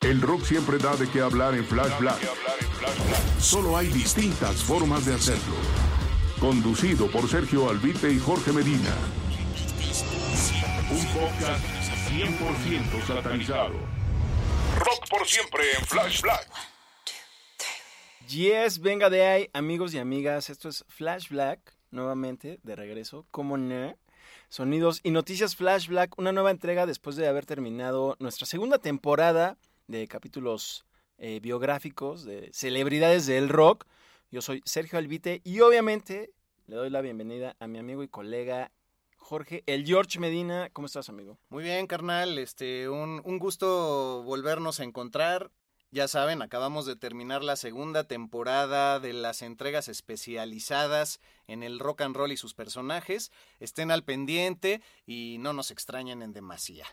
El rock siempre da de qué hablar en Flash Black. Solo hay distintas formas de hacerlo. Conducido por Sergio Albite y Jorge Medina. Un podcast 100% satanizado. Rock por siempre en Flash Black. Yes, venga de ahí, amigos y amigas. Esto es Flash Black, nuevamente, de regreso. como no? Sonidos y noticias Flash Black, una nueva entrega después de haber terminado nuestra segunda temporada de capítulos eh, biográficos de celebridades del rock. Yo soy Sergio Albite y obviamente le doy la bienvenida a mi amigo y colega Jorge, el George Medina. ¿Cómo estás, amigo? Muy bien, carnal. Este, un, un gusto volvernos a encontrar. Ya saben, acabamos de terminar la segunda temporada de las entregas especializadas en el rock and roll y sus personajes. Estén al pendiente y no nos extrañen en demasía.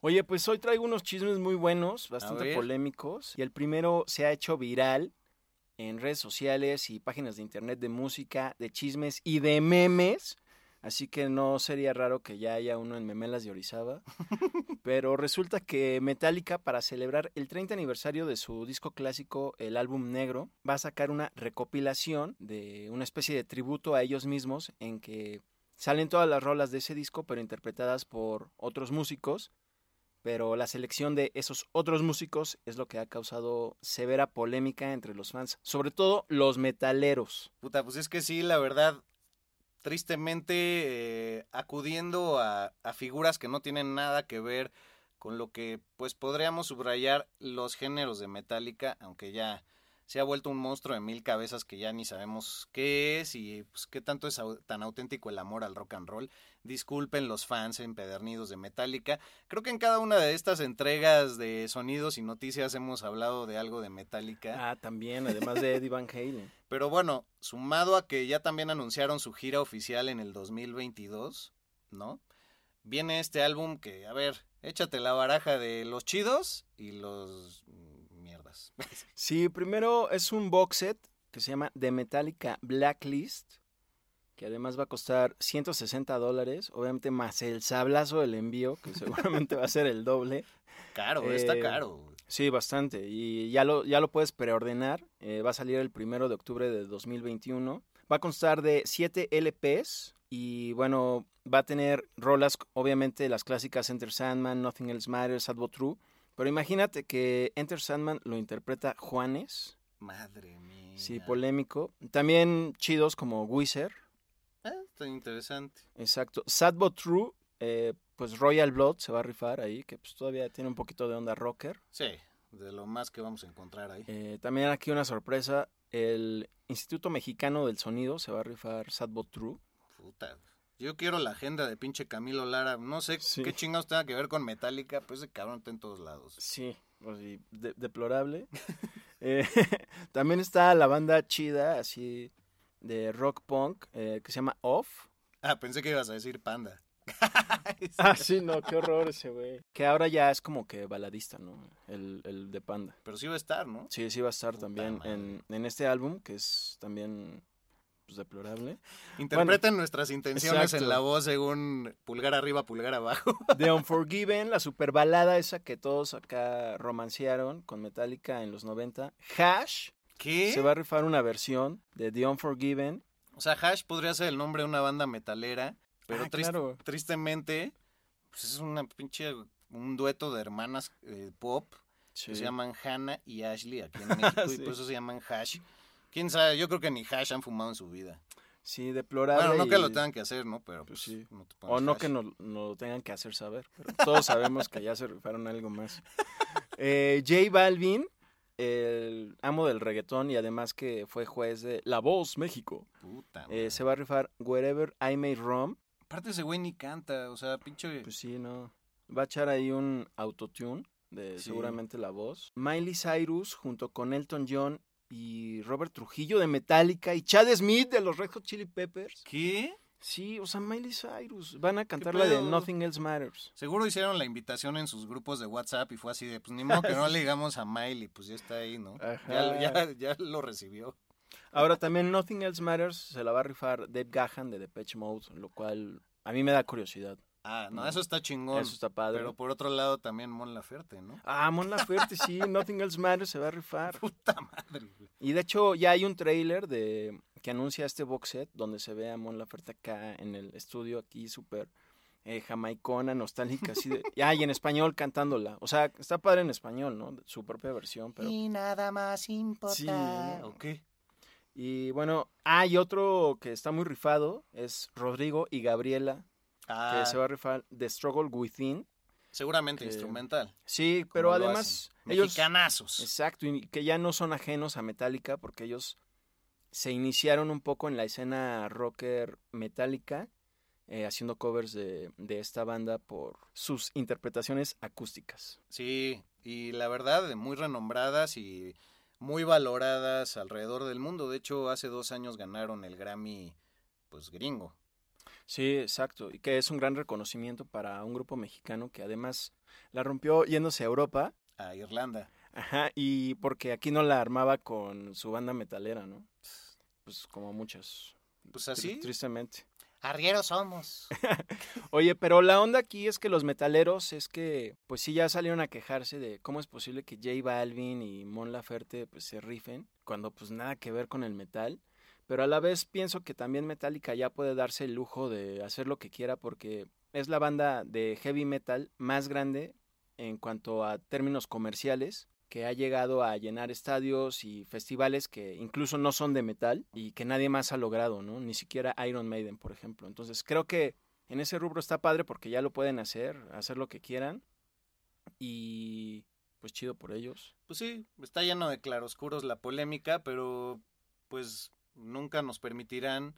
Oye, pues hoy traigo unos chismes muy buenos, bastante polémicos. Y el primero se ha hecho viral en redes sociales y páginas de internet de música, de chismes y de memes. Así que no sería raro que ya haya uno en Memelas de Orizaba. Pero resulta que Metallica, para celebrar el 30 aniversario de su disco clásico, el álbum negro, va a sacar una recopilación de una especie de tributo a ellos mismos en que salen todas las rolas de ese disco, pero interpretadas por otros músicos pero la selección de esos otros músicos es lo que ha causado severa polémica entre los fans, sobre todo los metaleros. Puta, pues es que sí, la verdad, tristemente eh, acudiendo a, a figuras que no tienen nada que ver con lo que pues podríamos subrayar los géneros de Metallica, aunque ya se ha vuelto un monstruo de mil cabezas que ya ni sabemos qué es y pues, qué tanto es tan auténtico el amor al rock and roll. Disculpen los fans empedernidos de Metallica. Creo que en cada una de estas entregas de sonidos y noticias hemos hablado de algo de Metallica. Ah, también, además de Eddie Van Halen. Pero bueno, sumado a que ya también anunciaron su gira oficial en el 2022, ¿no? Viene este álbum que, a ver, échate la baraja de los chidos y los Sí, primero es un box set que se llama The Metallica Blacklist, que además va a costar 160 dólares, obviamente más el sablazo del envío, que seguramente va a ser el doble. Caro, está Eh, caro. Sí, bastante. Y ya lo, ya lo puedes preordenar. eh, va a salir el primero de octubre de 2021. Va a constar de 7 LPs. Y bueno, va a tener rolas, obviamente, las clásicas Enter Sandman, Nothing Else Matters, But True. Pero imagínate que Enter Sandman lo interpreta Juanes. Madre mía. Sí, polémico. También chidos como Wizard. Ah, está interesante. Exacto. Sad But True, eh, pues Royal Blood se va a rifar ahí, que pues todavía tiene un poquito de onda rocker. Sí, de lo más que vamos a encontrar ahí. Eh, también aquí una sorpresa, el Instituto Mexicano del Sonido se va a rifar Sad But True. Puta. Yo quiero la agenda de pinche Camilo Lara. No sé Sí. qué chingados tenga que ver con Metallica, pues ese cabrón está en todos lados. Sí, pues, y de- deplorable. Eh, también está la banda chida, así, de rock punk, eh, que se llama Off. Ah, pensé que ibas a decir Panda. Ah, sí, no, qué horror ese güey. Que ahora ya es como que baladista, ¿no? El, el de Panda. Pero sí va a estar, ¿no? Sí, sí va a estar Puta también en, en este álbum, que es también pues, deplorable. Interpreten nuestras intenciones exacto. en la voz según pulgar arriba, pulgar abajo. The Unforgiven, la super balada esa que todos acá romancearon con Metallica en los 90. Hash ¿Qué? se va a rifar una versión de The Unforgiven. O sea, Hash podría ser el nombre de una banda metalera, pero Ah, claro. tristemente pues es una pinche, un dueto de hermanas eh, pop Sí. que se llaman Hannah y Ashley aquí en México y por eso se llaman Hash. Quién sabe, yo creo que ni Hash han fumado en su vida. Sí, deplorable. Bueno, no que lo tengan que hacer, ¿no? Pero Pues pues, sí. no te O no hash. que nos nos lo tengan que hacer saber. Pero todos sabemos que ya se rifaron algo más. Eh, J Balvin, el amo del reggaetón y además que fue juez de La Voz México, Puta, eh, se va a rifar Wherever I May Roam. Aparte ese güey ni canta, o sea, pinche... Pues sí, no. Va a echar ahí un autotune de Sí. seguramente la voz. Miley Cyrus junto con Elton John y Robert Trujillo de Metallica y Chad Smith de los Red Hot Chili Peppers. ¿Qué? Sí, o sea, Miley Cyrus. Van a cantar la de? Nothing Else Matters. Seguro hicieron la invitación en sus grupos de WhatsApp y fue así de, pues ni modo que no le digamos a Miley, pues ya está ahí, ¿no? Ya, ya, ya lo recibió. Ahora también Nothing Else Matters se la va a rifar Dave Gahan de Depeche Mode, lo cual a mí me da curiosidad. Ah, no, eso está chingón. Eso está padre. Pero por otro lado también Mon Laferte, ¿no? Ah, Mon Laferte, sí, Nothing Else Matters se va a rifar. Puta madre, güey. Y de hecho ya hay un trailer de que anuncia este box set donde se ve a Mon Laferte acá en el estudio aquí súper eh, jamaicona, nostálgica, así de... Ya, y en español cantándola. O sea, está padre en español, ¿no? Su propia versión, pero... nada más importa. Sí, ¿no? Ok. Y bueno, hay otro que está muy rifado, es Rodrigo y Gabriela, Ah, que se va a rifar The Struggle Within. seguramente instrumental. Sí, pero además ellos... Mexicanazos. Exacto, y que ya no son ajenos a Metallica porque ellos se iniciaron un poco en la escena rocker metálica eh, haciendo covers de, de esta banda por sus interpretaciones acústicas. Sí, y la verdad, muy renombradas y muy valoradas alrededor del mundo. De hecho, hace dos años ganaron el Grammy, pues gringo. Sí, exacto, y que es un gran reconocimiento para un grupo mexicano que además la rompió yéndose a Europa, A Irlanda. ajá, y porque aquí no la armaba con su banda metalera, ¿no? Pues como muchas. Pues así. Tristemente. Arrieros somos. Oye, pero la onda aquí es que los metaleros es que, pues sí, ya salieron a quejarse de cómo es posible que J Balvin y Mon Laferte pues se rifen, cuando pues nada que ver con el metal. Pero a la vez pienso que también Metallica ya puede darse el lujo de hacer lo que quiera porque es la banda de heavy metal más grande en cuanto a términos comerciales que ha llegado a llenar estadios y festivales que incluso no son de metal y que nadie más ha logrado, ¿no? Ni siquiera Iron Maiden, por ejemplo. Entonces creo que en ese rubro está padre porque ya lo pueden hacer, hacer lo que quieran y pues chido por ellos. Pues sí, está lleno de claroscuros la polémica, pero pues nunca nos permitirán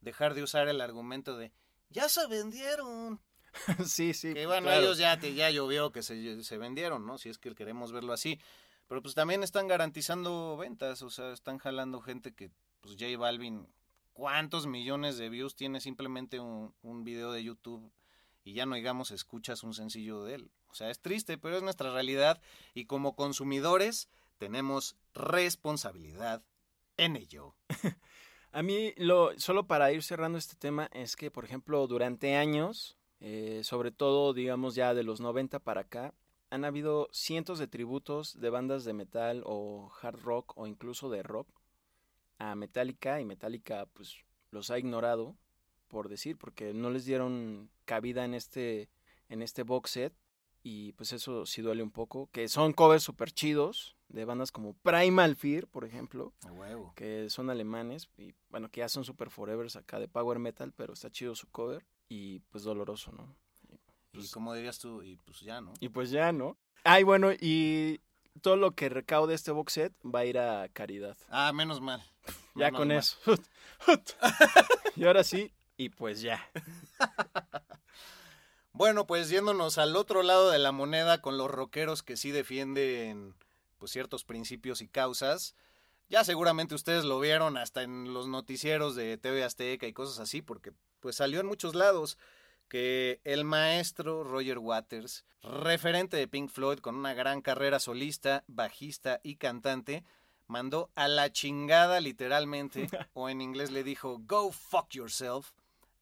dejar de usar el argumento de ya se vendieron. sí, sí. Que bueno, claro. ellos ya, te- ya llovió que se, se vendieron, ¿no? Si es que queremos verlo así. Pero pues también están garantizando ventas, o sea, están jalando gente que, pues J Balvin, ¿cuántos millones de views tiene simplemente un, un video de YouTube? Y ya no digamos escuchas un sencillo de él. O sea, es triste, pero es nuestra realidad y como consumidores tenemos responsabilidad en ello. A mí, lo, solo para ir cerrando este tema, es que, por ejemplo, durante años, eh, sobre todo, digamos, ya de los 90 para acá, han habido cientos de tributos de bandas de metal o hard rock o incluso de rock a Metallica y Metallica, pues, los ha ignorado, por decir, porque no les dieron cabida en este, en este box set y pues eso sí duele un poco, que son covers súper chidos de bandas como Primal Fear, por ejemplo A huevo. que son alemanes y bueno, que ya son super forevers acá de power metal, pero está chido su cover y pues doloroso, ¿no? Y Pues- como dirías tú, y pues ya, ¿no? Y pues ya, ¿no? Ay, bueno, y todo lo que recaude este box set va a ir a caridad. Ah, menos mal. Ya Menos con mal. eso. y ahora sí, y pues ya. Bueno, pues yéndonos al otro lado de la moneda con los rockeros que sí defienden pues ciertos principios y causas. Ya seguramente ustedes lo vieron hasta en los noticieros de TV Azteca y cosas así, porque pues salió en muchos lados que el maestro Roger Waters, referente de Pink Floyd con una gran carrera solista, bajista y cantante, mandó a la chingada literalmente, o en inglés le dijo, go fuck yourself,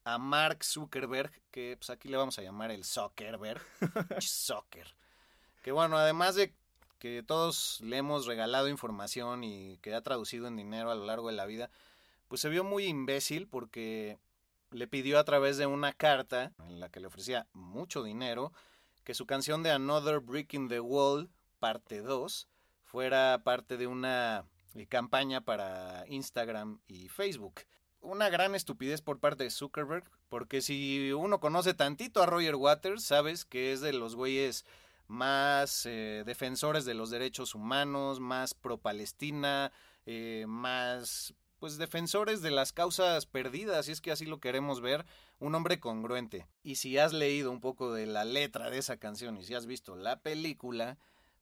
a Mark Zuckerberg, que pues aquí le vamos a llamar el Zuckerberg, Zucker. Que bueno, además de que todos le hemos regalado información y que ha traducido en dinero a lo largo de la vida, pues se vio muy imbécil porque le pidió a través de una carta en la que le ofrecía mucho dinero que su canción de Another Brick in the Wall, parte 2, fuera parte de una eh, campaña para Instagram y Facebook. Una gran estupidez por parte de Zuckerberg, porque si uno conoce tantito a Roger Waters, sabes que es de los güeyes más eh, defensores de los derechos humanos, más pro-Palestina, eh, más pues defensores de las causas perdidas, si es que así lo queremos ver, un hombre congruente. Y si has leído un poco de la letra de esa canción y si has visto la película,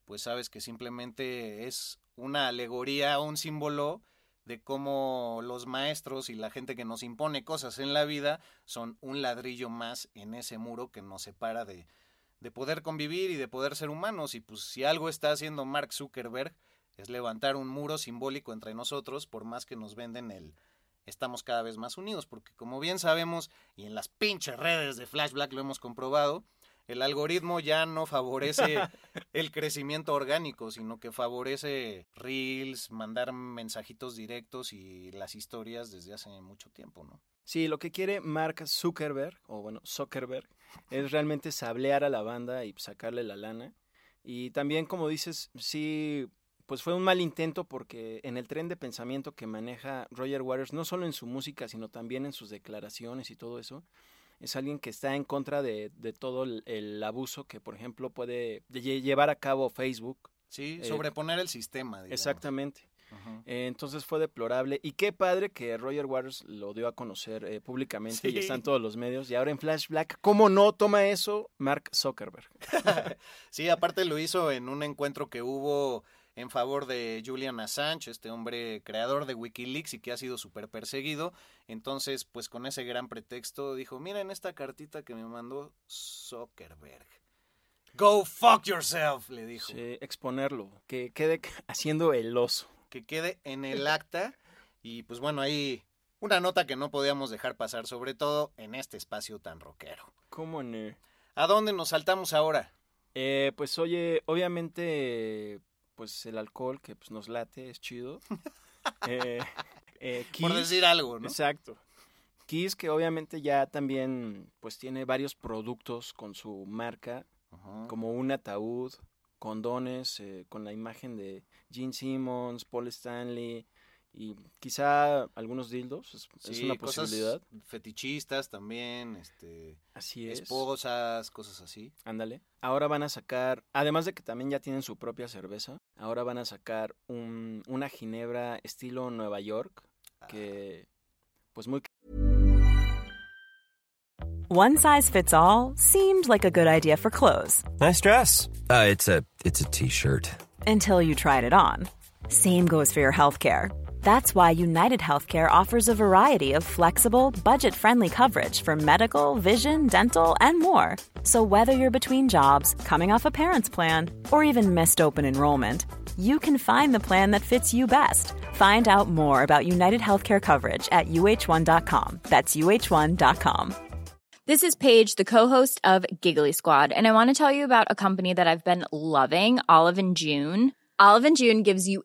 pues sabes que simplemente es una alegoría, un símbolo de cómo los maestros y la gente que nos impone cosas en la vida son un ladrillo más en ese muro que nos separa de, de poder convivir y de poder ser humanos. Y pues si algo está haciendo Mark Zuckerberg es levantar un muro simbólico entre nosotros, por más que nos venden el estamos cada vez más unidos, porque como bien sabemos, y en las pinches redes de Flash Black lo hemos comprobado, el algoritmo ya no favorece el crecimiento orgánico, sino que favorece reels, mandar mensajitos directos y las historias desde hace mucho tiempo, ¿no? Sí, lo que quiere Mark Zuckerberg, o bueno, Zuckerberg, es realmente sablear a la banda y sacarle la lana. Y también, como dices, sí, pues fue un mal intento porque en el tren de pensamiento que maneja Roger Waters, no solo en su música, sino también en sus declaraciones y todo eso, es alguien que está en contra de, todo el, abuso que, por ejemplo, puede llevar a cabo Facebook. Sí, eh, sobreponer el sistema. Exactamente. Eh, entonces fue deplorable. Y qué padre que Roger Waters lo dio a conocer eh, públicamente y está en todos los medios. Y ahora en Flash Black, ¿cómo no toma eso Mark Zuckerberg? sí, aparte lo hizo en un encuentro que hubo en favor de Julian Assange, este hombre creador de Wikileaks y que ha sido súper perseguido. Entonces, pues con ese gran pretexto dijo, miren esta cartita que me mandó Zuckerberg. Go fuck yourself, le dijo. Sí, exponerlo, que quede haciendo el oso. Que quede en el acta. Y pues bueno, ahí una nota que no podíamos dejar pasar, sobre todo en este espacio tan rockero. ¿Cómo no? ¿A dónde nos saltamos ahora? Eh, pues oye, obviamente pues el alcohol que pues, nos late, es chido. eh, eh, Por decir algo, ¿no? Exacto. Kiss, que obviamente ya también pues tiene varios productos con su marca, como un ataúd, condones, eh, con la imagen de Gene Simmons, Paul Stanley, y quizá algunos dildos, es, una posibilidad. fetichistas también, este, así es. esposas, cosas así. Ándale. Ahora van a sacar, además de que también ya tienen su propia cerveza, ahora van a sacar un, una ginebra estilo Nueva York, que pues muy... One size fits all seemed like a good idea for clothes. Nice dress. Uh, it's a t-shirt. Until you tried it on. Same goes for your healthcare. That's why United Healthcare offers a variety of flexible, budget friendly coverage for medical, vision, dental, and more. So, whether you're between jobs, coming off a parent's plan, or even missed open enrollment, you can find the plan that fits you best. Find out more about United Healthcare coverage at uh1.com. That's uh1.com. This is Paige, the co-host of Giggly Squad, and I want to tell you about a company that I've been loving, Olive and June. Olive and June gives you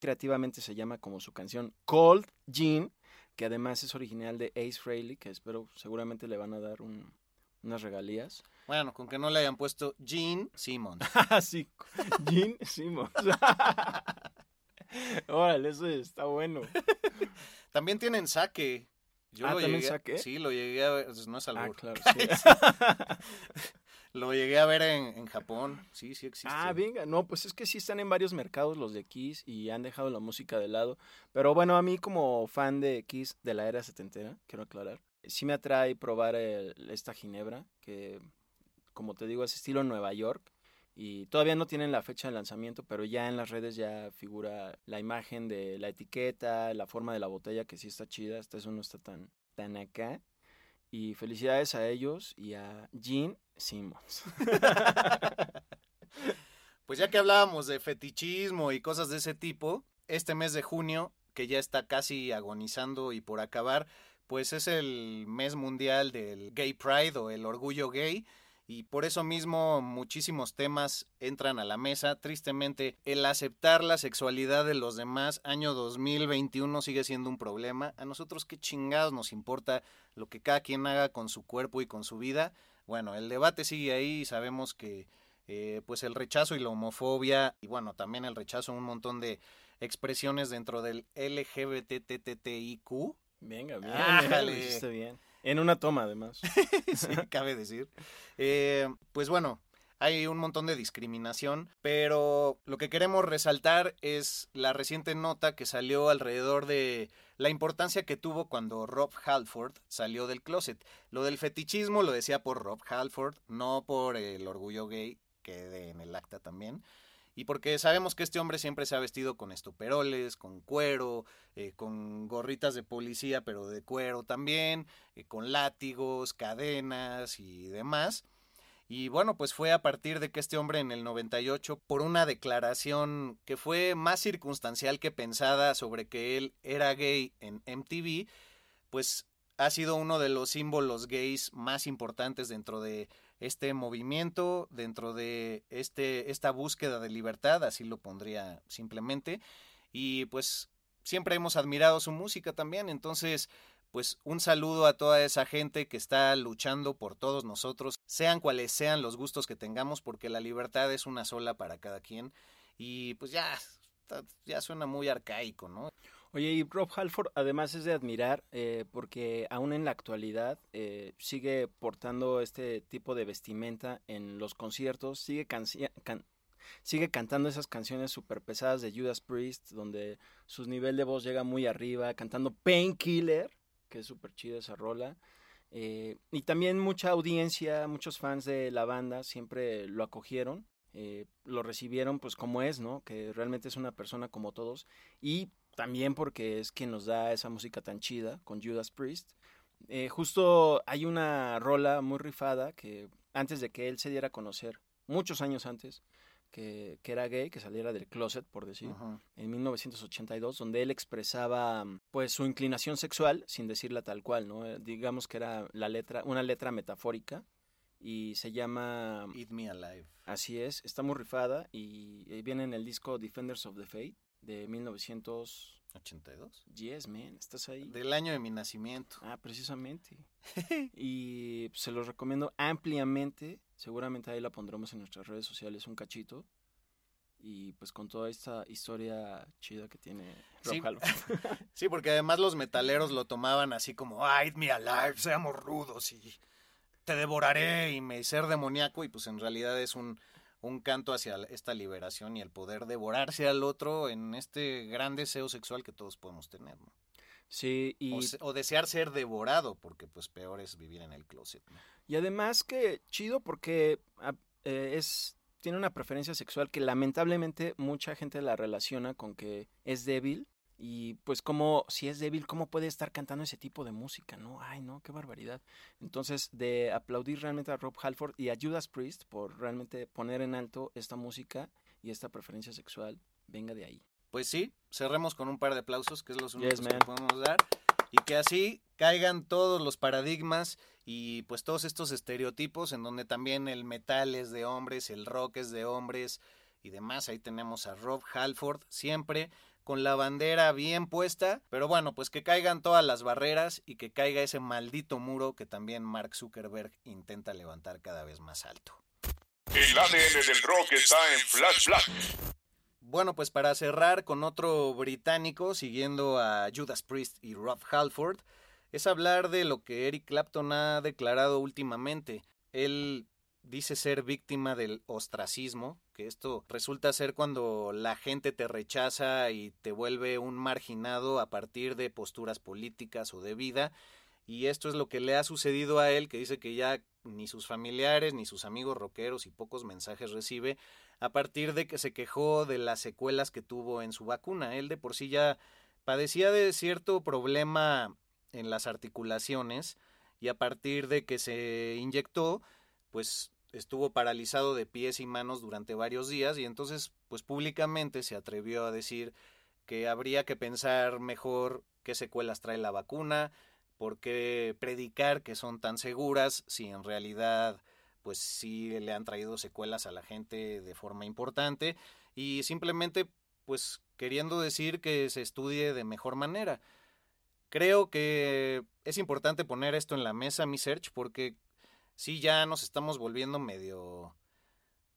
Creativamente se llama como su canción Cold Jean, que además es original de Ace Frehley, que espero seguramente le van a dar un- unas regalías. Bueno, con que no le hayan puesto Gene Simmons. Ah, sí, Jean Simmons. Órale, eso está bueno. También tienen saque. Yo Ah, lo ¿también llegué, saque? Sí, lo llegué a ver. pues, No es Ah, albur. claro, sí. Lo llegué a ver en, en Japón. Sí, sí existe. Ah, venga, no, pues es que sí están en varios mercados los de Kiss y han dejado la música de lado. Pero bueno, a mí como fan de Kiss de la era setentera, quiero aclarar, sí me atrae probar el- esta ginebra, que como te digo es estilo Nueva York. Y todavía no tienen la fecha de lanzamiento, pero ya en las redes ya figura la imagen de la etiqueta, la forma de la botella, que sí está chida. Esta eso no está tan, tan acá. Y felicidades a ellos y a Gene Simmons. Pues ya que hablábamos de fetichismo y cosas de ese tipo, este mes de junio, que ya está casi agonizando y por acabar, pues es el mes mundial del Gay Pride o el orgullo gay. Y por eso mismo muchísimos temas entran a la mesa. Tristemente, el aceptar la sexualidad de los demás, año 2021, sigue siendo un problema. A nosotros qué chingados nos importa lo que cada quien haga con su cuerpo y con su vida. Bueno, el debate sigue ahí y sabemos que eh, pues el rechazo y la homofobia y bueno, también el rechazo a un montón de expresiones dentro del LGBTTTIQ. Venga, bien, hiciste bien. En una toma, además. cabe decir. Eh, pues bueno, hay un montón de discriminación, pero lo que queremos resaltar es la reciente nota que salió alrededor de la importancia que tuvo cuando Rob Halford salió del closet. Lo del fetichismo lo decía por Rob Halford, no por el orgullo gay, que en el acta también. Y porque sabemos que este hombre siempre se ha vestido con estoperoles, con cuero, eh, con gorritas de policía, pero de cuero también, eh, con látigos, cadenas y demás. Y bueno, pues fue a partir de que este hombre en el 98, por una declaración que fue más circunstancial que pensada sobre que él era gay en MTV, pues ha sido uno de los símbolos gays más importantes dentro de este movimiento, dentro de este, esta búsqueda de libertad, así lo pondría simplemente. Y pues siempre hemos admirado su música también, entonces pues un saludo a toda esa gente que está luchando por todos nosotros, sean cuales sean los gustos que tengamos, porque la libertad es una sola para cada quien. Y pues ya, ya suena muy arcaico, ¿no? Oye, y Rob Halford además es de admirar eh, porque aún en la actualidad eh, sigue portando este tipo de vestimenta en los conciertos, sigue, sigue cantando esas canciones súper pesadas de Judas Priest, donde su nivel de voz llega muy arriba, cantando Painkiller, que es súper chida esa rola. Eh, y también mucha audiencia, muchos fans de la banda siempre lo acogieron, lo recibieron pues como es, ¿no? Que realmente es una persona como todos. Y también porque es quien nos da esa música tan chida con Judas Priest. Eh, justo hay una rola muy rifada que antes de que él se diera a conocer, muchos años antes, que, que era gay, que saliera del closet, por decir, en 1982, donde él expresaba pues su inclinación sexual sin decirla tal cual, ¿no? Eh, Digamos que era la letra, una letra metafórica y se llama Eat Me Alive. Así es, está muy rifada y eh, viene en el disco Defenders of the Faith de 1982. 82. Yes, man, estás ahí. Del año de mi nacimiento. Ah, precisamente. y pues, se los recomiendo ampliamente. Seguramente ahí la pondremos en nuestras redes sociales un cachito. Y pues con toda esta historia chida que tiene Sí. Sí, porque además los metaleros lo tomaban así como, ay, me alive, seamos rudos y te devoraré y me ser demoníaco y pues en realidad es un, un canto hacia esta liberación y el poder devorarse al otro en este gran deseo sexual que todos podemos tener, ¿no? Sí, y, O, se- o desear ser devorado, porque pues peor es vivir en el closet, ¿no? y además que chido porque ah, eh, es tiene una preferencia sexual que lamentablemente mucha gente la relaciona con que es débil Y pues como si es débil, ¿cómo puede estar cantando ese tipo de música? No, ay no, qué barbaridad. Entonces, de aplaudir realmente a Rob Halford y a Judas Priest por realmente poner en alto esta música y esta preferencia sexual, venga de ahí. Pues sí, cerremos con un par de aplausos, que es los únicos Yes, que podemos dar. Y que así caigan todos los paradigmas y pues todos estos estereotipos en donde también el metal es de hombres, el rock es de hombres y demás. Ahí tenemos a Rob Halford siempre con la bandera bien puesta, pero bueno, pues que caigan todas las barreras y que caiga ese maldito muro que también Mark Zuckerberg intenta levantar cada vez más alto. El ADN del rock está en Flash Black. Bueno, pues para cerrar con otro británico, siguiendo a Judas Priest y Rob Halford, es hablar de lo que Eric Clapton ha declarado últimamente. Él dice ser víctima del ostracismo, que esto resulta ser cuando la gente te rechaza y te vuelve un marginado a partir de posturas políticas o de vida. Y esto es lo que le ha sucedido a él, que dice que ya ni sus familiares ni sus amigos rockeros y pocos mensajes recibe a partir de que se quejó de las secuelas que tuvo en su vacuna. Él de por sí ya padecía de cierto problema en las articulaciones y a partir de que se inyectó, pues estuvo paralizado de pies y manos durante varios días y entonces pues públicamente se atrevió a decir que habría que pensar mejor qué secuelas trae la vacuna, por qué predicar que son tan seguras si en realidad pues sí le han traído secuelas a la gente de forma importante y simplemente pues queriendo decir que se estudie de mejor manera. Creo que es importante poner esto en la mesa, mi search, porque sí ya nos estamos volviendo medio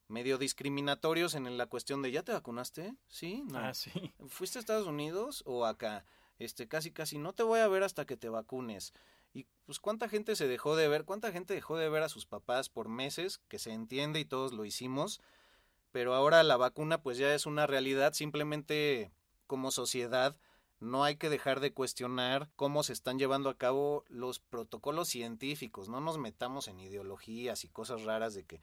medio discriminatorios en la cuestión de ¿ya te vacunaste? ¿Sí? No. Ah, sí. ¿Fuiste a Estados Unidos o acá? Este, casi casi no te voy a ver hasta que te vacunes. Y pues cuánta gente se dejó de ver, cuánta gente dejó de ver a sus papás por meses, que se entiende y todos lo hicimos, pero ahora la vacuna pues ya es una realidad, simplemente como sociedad no hay que dejar de cuestionar cómo se están llevando a cabo los protocolos científicos, no nos metamos en ideologías y cosas raras de que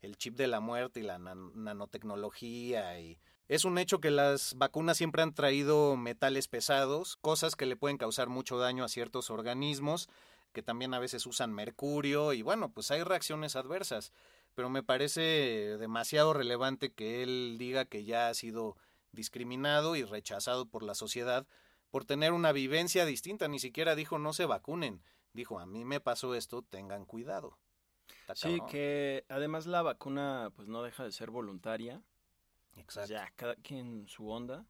el chip de la muerte y la nan nanotecnología y es un hecho que las vacunas siempre han traído metales pesados, cosas que le pueden causar mucho daño a ciertos organismos, que también a veces usan mercurio y bueno, pues hay reacciones adversas, pero me parece demasiado relevante que él diga que ya ha sido discriminado y rechazado por la sociedad por tener una vivencia distinta, ni siquiera dijo no se vacunen, dijo a mí me pasó esto, tengan cuidado. Sí, que además la vacuna pues no deja de ser voluntaria. Exacto. Ya, cada quien su onda.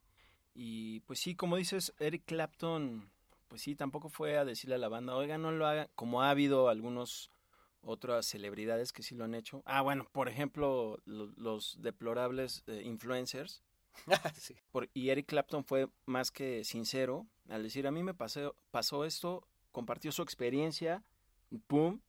Y pues sí, como dices, Eric Clapton, pues sí, tampoco fue a decirle a la banda, oiga, no lo hagan, como ha habido algunos otras celebridades que sí lo han hecho. Ah, bueno, por ejemplo, lo- los deplorables eh, influencers. Sí. Por- y Eric Clapton fue más que sincero al decir, a mí me pasó, pasó esto, compartió su experiencia, ¡pum!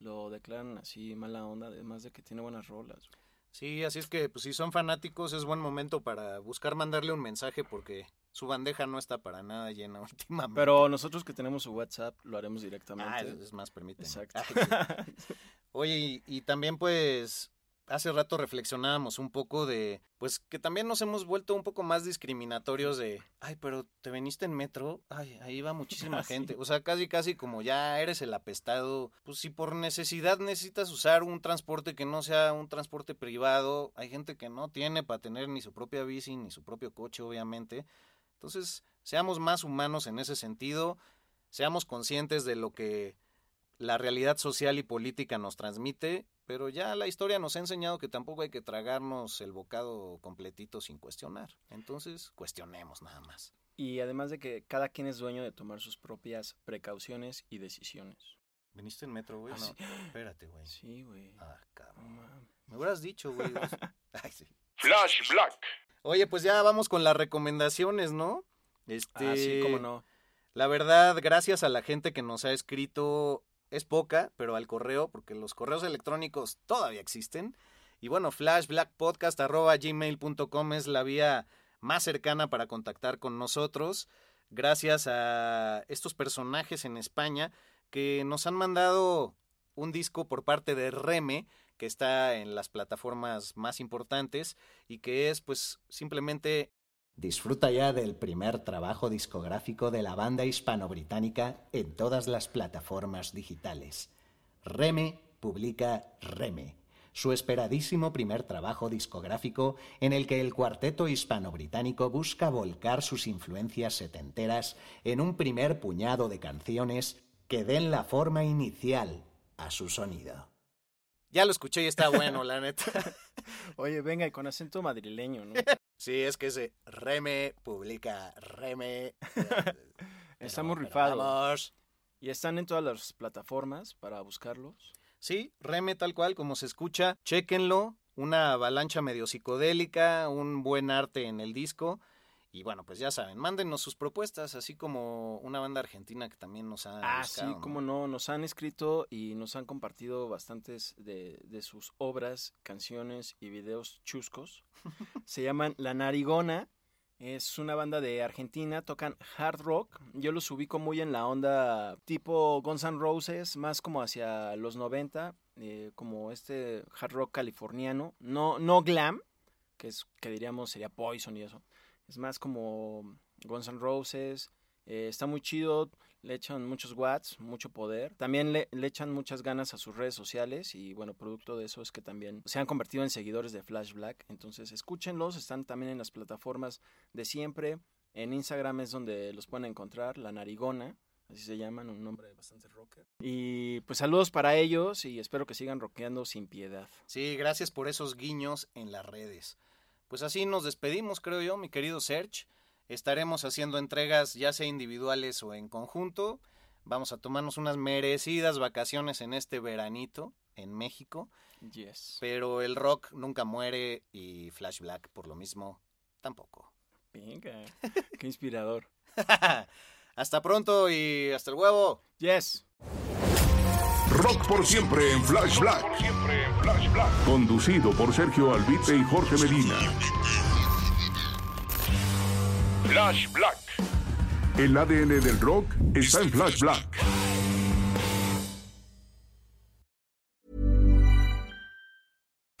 Lo declaran así mala onda, además de que tiene buenas rolas. Sí, así es que pues, si son fanáticos es buen momento para buscar mandarle un mensaje porque su bandeja no está para nada llena últimamente. Pero nosotros que tenemos su WhatsApp lo haremos directamente. Ah, es, más, permíteme. Exacto. Ah. Oye, y, y también pues hace rato reflexionábamos un poco de, pues que también nos hemos vuelto un poco más discriminatorios de, ay, pero te veniste en metro, ay, ahí va muchísima Ah, sí. gente. O sea, casi, casi como ya eres el apestado. Pues si por necesidad necesitas usar un transporte que no sea un transporte privado, hay gente que no tiene para tener ni su propia bici ni su propio coche, obviamente. Entonces, seamos más humanos en ese sentido, seamos conscientes de lo que la realidad social y política nos transmite, pero ya la historia nos ha enseñado que tampoco hay que tragarnos el bocado completito sin cuestionar. Entonces, cuestionemos nada más. Y además de que cada quien es dueño de tomar sus propias precauciones y decisiones. ¿Viniste en metro, güey? Ah, No, sí. espérate, güey. Sí, güey. Ah, cabrón. Me hubieras dicho, güey. Ay, sí. Flash Black. Oye, pues ya vamos con las recomendaciones, ¿no? Este, Ah, sí, cómo no. La verdad, gracias a la gente que nos ha escrito, es poca, pero al correo, porque los correos electrónicos todavía existen. Y bueno, flashblackpodcast.gmail.com es la vía más cercana para contactar con nosotros. Gracias a estos personajes en España que nos han mandado un disco por parte de Reme, que está en las plataformas más importantes y que es pues simplemente Disfruta ya del primer trabajo discográfico de la banda hispano-británica en todas las plataformas digitales. Reme publica Reme, su esperadísimo primer trabajo discográfico en el que el cuarteto hispano-británico busca volcar sus influencias setenteras en un primer puñado de canciones que den la forma inicial a su sonido. Ya lo escuché y está bueno, la neta. Oye, venga, y con acento madrileño, ¿no? Sí, es que ese Reme publica Reme. Está muy rifado. ¿Y están en todas las plataformas para buscarlos? Sí, Reme tal cual como se escucha. Chéquenlo. Una avalancha medio psicodélica, un buen arte en el disco. Y bueno, pues ya saben, mándenos sus propuestas, así como una banda argentina que también nos ha. Ah, sí, como no, nos han escrito y nos han compartido bastantes de, de sus obras, canciones y videos chuscos. Se llaman La Narigona. Es una banda de Argentina, tocan hard rock. Yo los ubico muy en la onda tipo Guns N' Roses, más como hacia los 90, eh, como este hard rock californiano. No, no glam, que es que diríamos sería Poison y eso. Es más como Guns N' Roses. Eh, está muy chido, le echan muchos watts, mucho poder. También le, echan muchas ganas a sus redes sociales y bueno, producto de eso es que también se han convertido en seguidores de Flash Black. Entonces escúchenlos, están también en las plataformas de siempre. En Instagram es donde los pueden encontrar, La Narigona, así se llaman, un nombre bastante rocker. Y pues saludos para ellos y espero que sigan rockeando sin piedad. Sí, gracias por esos guiños en las redes. Pues así nos despedimos, creo yo, mi querido Serge. Estaremos haciendo entregas ya sea individuales o en conjunto. Vamos a tomarnos unas merecidas vacaciones en este veranito en México. Yes. Pero el rock nunca muere y Flash Black por lo mismo tampoco. Venga, qué inspirador. hasta pronto y hasta el huevo. Yes. Rock por siempre en Flash Black. Conducido por Sergio Albite y Jorge Medina. Flash Black. El ADN del rock está en Flash Black.